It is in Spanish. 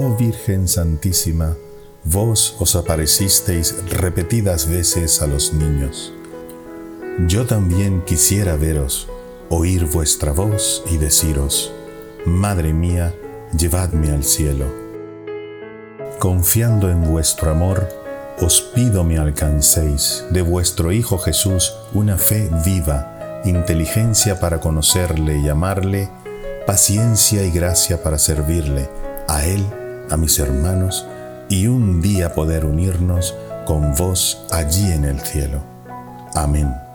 Virgen Santísima, vos os aparecisteis repetidas veces a los niños. Yo también quisiera veros, oír vuestra voz y deciros, Madre mía, llevadme al cielo. Confiando en vuestro amor, os pido me alcancéis de vuestro Hijo Jesús una fe viva, inteligencia para conocerle y amarle, paciencia y gracia para servirle, a Él, a mis hermanos, y un día poder unirnos con vos allí en el cielo. Amén.